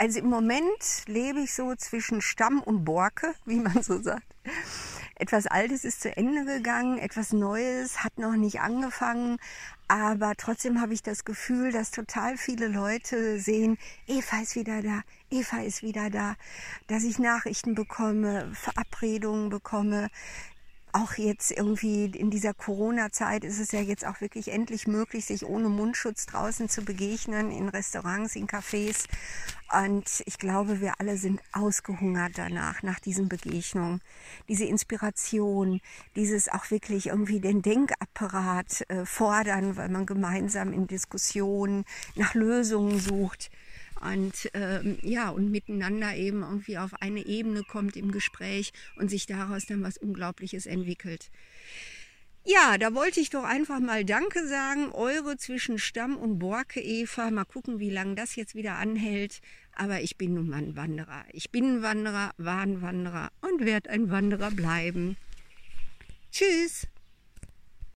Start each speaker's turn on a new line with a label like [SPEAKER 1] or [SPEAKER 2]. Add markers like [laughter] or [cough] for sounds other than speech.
[SPEAKER 1] Also im Moment lebe ich so zwischen Stamm und Borke, [laughs] wie man so sagt. Etwas Altes ist zu Ende gegangen, etwas Neues hat noch nicht angefangen, aber trotzdem habe ich das Gefühl, dass total viele Leute sehen, Eva ist wieder da, Eva ist wieder da, dass ich Nachrichten bekomme, Verabredungen bekomme, auch jetzt irgendwie in dieser Corona-Zeit ist es ja jetzt auch wirklich endlich möglich, sich ohne Mundschutz draußen zu begegnen, in Restaurants, in Cafés. Und ich glaube, wir alle sind ausgehungert danach, nach diesen Begegnungen. Diese Inspiration, dieses auch wirklich irgendwie den Denkapparat äh, fordern, weil man gemeinsam in Diskussionen nach Lösungen sucht und ähm, ja und miteinander eben irgendwie auf eine Ebene kommt im Gespräch und sich daraus dann was Unglaubliches entwickelt. Ja, da wollte ich doch einfach mal Danke sagen. Eure zwischen Stamm und Borke Eva. Mal gucken, wie lange das jetzt wieder anhält. Aber ich bin nun mal ein Wanderer. Ich bin ein Wanderer, war ein Wanderer und werde ein Wanderer bleiben. Tschüss.